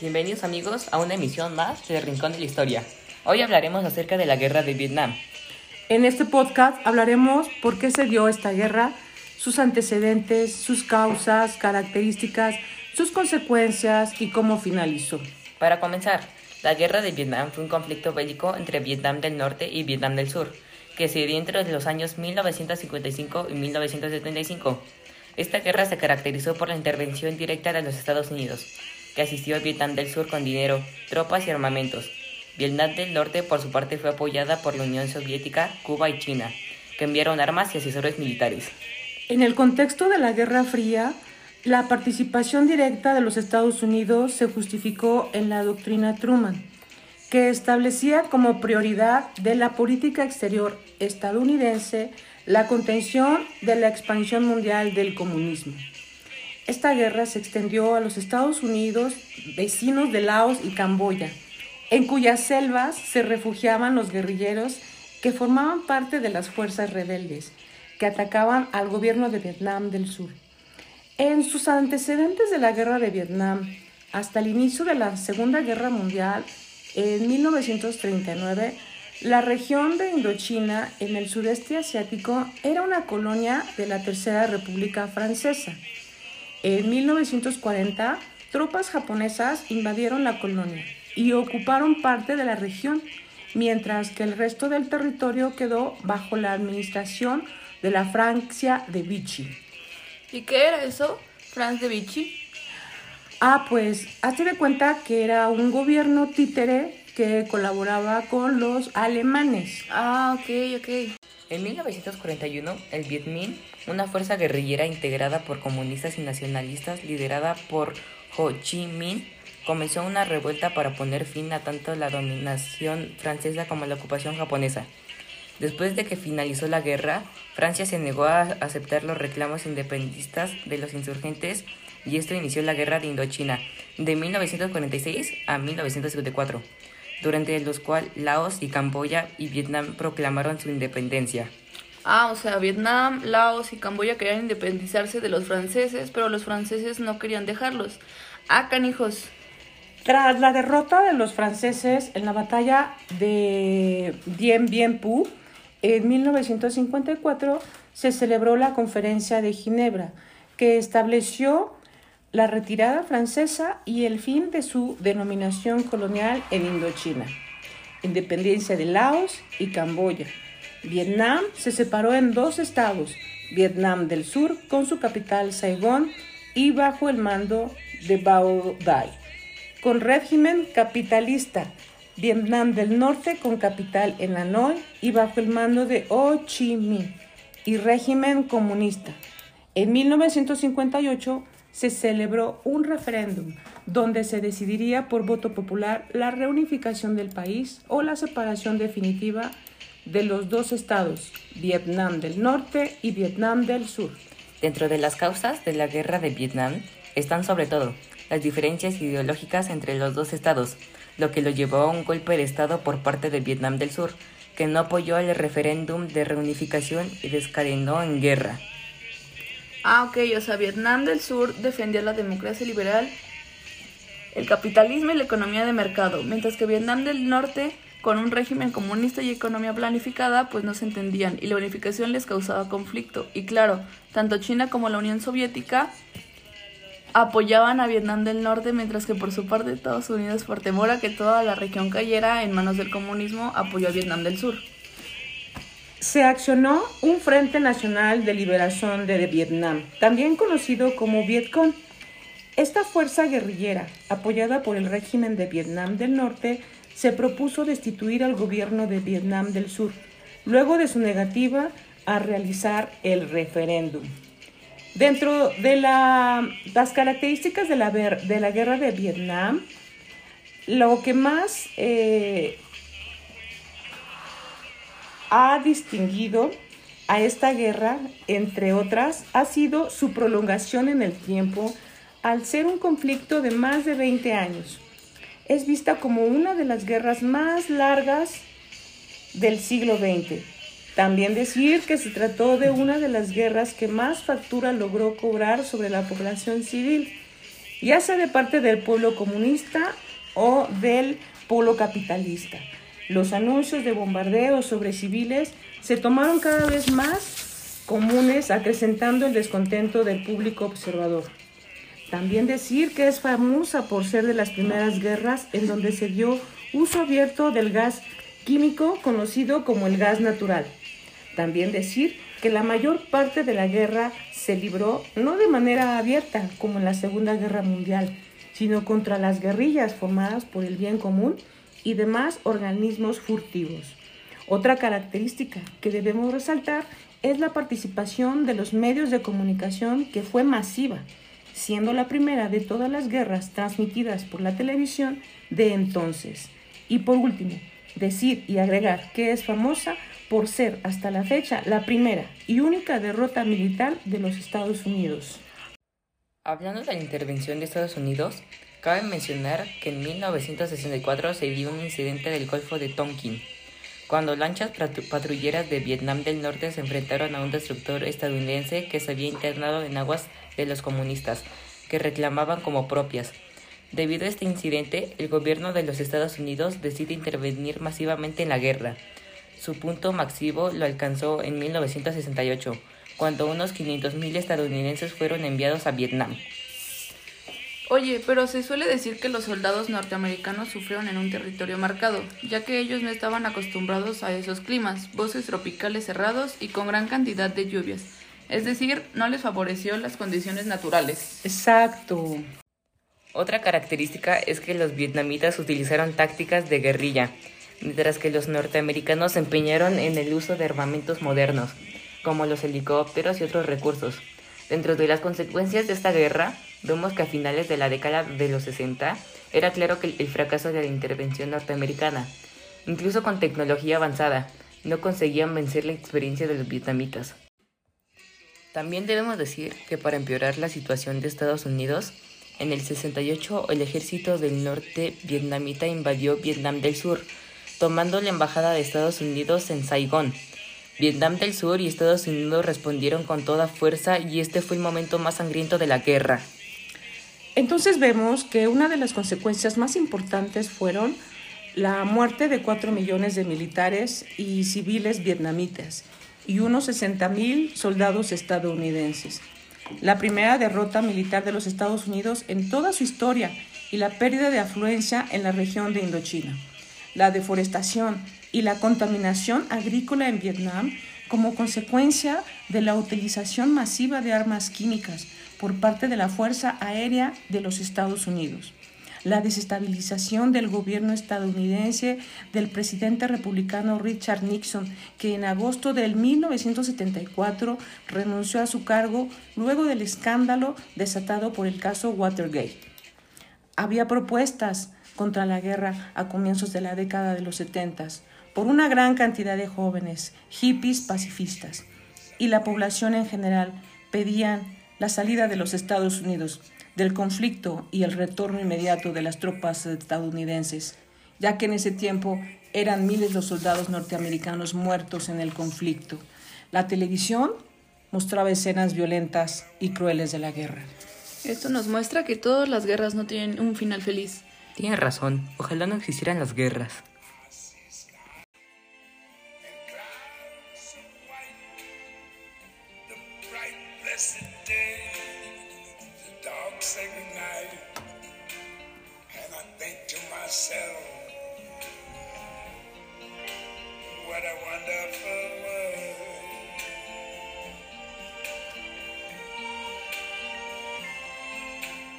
Bienvenidos amigos a una emisión más de Rincón de la Historia. Hoy hablaremos acerca de la guerra de Vietnam. En este podcast hablaremos por qué se dio esta guerra, sus antecedentes, sus causas, características, sus consecuencias y cómo finalizó. Para comenzar, la guerra de Vietnam fue un conflicto bélico entre Vietnam del Norte y Vietnam del Sur, que se dio entre los años 1955 y 1975. Esta guerra se caracterizó por la intervención directa de los Estados Unidos, asistió a Vietnam del Sur con dinero, tropas y armamentos. Vietnam del Norte, por su parte, fue apoyada por la Unión Soviética, Cuba y China, que enviaron armas y asesores militares. En el contexto de la Guerra Fría, la participación directa de los Estados Unidos se justificó en la doctrina Truman, que establecía como prioridad de la política exterior estadounidense la contención de la expansión mundial del comunismo. Esta guerra se extendió a los Estados Unidos, vecinos de Laos y Camboya, en cuyas selvas se refugiaban los guerrilleros que formaban parte de las fuerzas rebeldes que atacaban al gobierno de Vietnam del Sur. En sus antecedentes de la guerra de Vietnam, hasta el inicio de la Segunda Guerra Mundial, en 1939, la región de Indochina, en el sudeste asiático, era una colonia de la Tercera República Francesa. En 1940, tropas japonesas invadieron la colonia y ocuparon parte de la región, mientras que el resto del territorio quedó bajo la administración de la Francia de Vichy. ¿Y qué era eso, Franz de Vichy? Ah, pues hazte de cuenta que era un gobierno títere que colaboraba con los alemanes. Ah, ok, ok. En 1941, el Viet Minh, una fuerza guerrillera integrada por comunistas y nacionalistas liderada por Ho Chi Minh, comenzó una revuelta para poner fin a tanto la dominación francesa como la ocupación japonesa. Después de que finalizó la guerra, Francia se negó a aceptar los reclamos independistas de los insurgentes y esto inició la guerra de Indochina de 1946 a 1954 durante los cuales Laos y Camboya y Vietnam proclamaron su independencia. Ah, o sea, Vietnam, Laos y Camboya querían independizarse de los franceses, pero los franceses no querían dejarlos. Ah, canijos. Tras la derrota de los franceses en la batalla de Dien Bien Phu, en 1954 se celebró la Conferencia de Ginebra, que estableció la retirada francesa y el fin de su denominación colonial en Indochina, independencia de Laos y Camboya. Vietnam se separó en dos estados, Vietnam del Sur con su capital Saigón y bajo el mando de Bao Dai, con régimen capitalista, Vietnam del Norte con capital en Hanoi y bajo el mando de Ho Chi Minh y régimen comunista. En 1958 se celebró un referéndum donde se decidiría por voto popular la reunificación del país o la separación definitiva de los dos estados, Vietnam del Norte y Vietnam del Sur. Dentro de las causas de la guerra de Vietnam están sobre todo las diferencias ideológicas entre los dos estados, lo que lo llevó a un golpe de Estado por parte de Vietnam del Sur, que no apoyó el referéndum de reunificación y descadenó en guerra. Ah, ok, o sea, Vietnam del Sur defendía la democracia liberal, el capitalismo y la economía de mercado, mientras que Vietnam del Norte, con un régimen comunista y economía planificada, pues no se entendían y la unificación les causaba conflicto. Y claro, tanto China como la Unión Soviética apoyaban a Vietnam del Norte, mientras que por su parte Estados Unidos, por temor a que toda la región cayera en manos del comunismo, apoyó a Vietnam del Sur se accionó un Frente Nacional de Liberación de Vietnam, también conocido como Vietcong. Esta fuerza guerrillera, apoyada por el régimen de Vietnam del Norte, se propuso destituir al gobierno de Vietnam del Sur, luego de su negativa a realizar el referéndum. Dentro de las características de la, guerra de Vietnam, lo que más eh, ha distinguido a esta guerra, entre otras, ha sido su prolongación en el tiempo al ser un conflicto de más de 20 años. Es vista como una de las guerras más largas del siglo XX. También decir que se trató de una de las guerras que más factura logró cobrar sobre la población civil ya sea de parte del pueblo comunista o del pueblo capitalista. Los anuncios de bombardeos sobre civiles se tomaron cada vez más comunes, acrecentando el descontento del público observador. También decir que es famosa por ser de las primeras guerras en donde se dio uso abierto del gas químico conocido como el gas natural. También decir que la mayor parte de la guerra se libró no de manera abierta como en la Segunda Guerra Mundial, sino contra las guerrillas formadas por el bien común y demás organismos furtivos. Otra característica que debemos resaltar es la participación de los medios de comunicación que fue masiva, siendo la primera de todas las guerras transmitidas por la televisión de entonces. Y por último, decir y agregar que es famosa por ser hasta la fecha la primera y única derrota militar de los Estados Unidos. Hablando de la intervención de Estados Unidos, cabe mencionar que en 1964 se dio un incidente del Golfo de Tonkin, cuando lanchas patrulleras de Vietnam del Norte se enfrentaron a un destructor estadounidense que se había internado en aguas de los comunistas, que reclamaban como propias. Debido a este incidente, el gobierno de los Estados Unidos decide intervenir masivamente en la guerra. Su punto máximo lo alcanzó en 1968, cuando unos 500.000 estadounidenses fueron enviados a Vietnam. Oye, pero se suele decir que los soldados norteamericanos sufrieron en un territorio marcado, ya que ellos no estaban acostumbrados a esos climas, bosques tropicales cerrados y con gran cantidad de lluvias. Es decir, no les favoreció las condiciones naturales. Exacto. Otra característica es que los vietnamitas utilizaron tácticas de guerrilla, mientras que los norteamericanos se empeñaron en el uso de armamentos modernos, como los helicópteros y otros recursos. Dentro de las consecuencias de esta guerra, vemos que a finales de la década de los 60 era claro que el fracaso de la intervención norteamericana. Incluso con tecnología avanzada, no conseguían vencer la experiencia de los vietnamitas. También debemos decir que para empeorar la situación de Estados Unidos, en el 68 el ejército del norte vietnamita invadió Vietnam del Sur, tomando la embajada de Estados Unidos en Saigón. Vietnam del Sur y Estados Unidos respondieron con toda fuerza y este fue el momento más sangriento de la guerra. Entonces vemos que una de las consecuencias más importantes fueron la muerte de 4 millones de militares y civiles vietnamitas y unos 60 mil soldados estadounidenses. La primera derrota militar de los Estados Unidos en toda su historia y la pérdida de afluencia en la región de Indochina la deforestación y la contaminación agrícola en Vietnam como consecuencia de la utilización masiva de armas químicas por parte de la Fuerza Aérea de los Estados Unidos. La desestabilización del gobierno estadounidense del presidente republicano Richard Nixon, que en agosto del 1974 renunció a su cargo luego del escándalo desatado por el caso Watergate. Había propuestas contra la guerra a comienzos de la década de los 70 por una gran cantidad de jóvenes, hippies pacifistas, y la población en general pedían la salida de los Estados Unidos del conflicto y el retorno inmediato de las tropas estadounidenses, ya que en ese tiempo eran miles los soldados norteamericanos muertos en el conflicto. La televisión mostraba escenas violentas y crueles de la guerra. Esto nos muestra que todas las guerras no tienen un final feliz. Tiene razón, ojalá no existieran las guerras.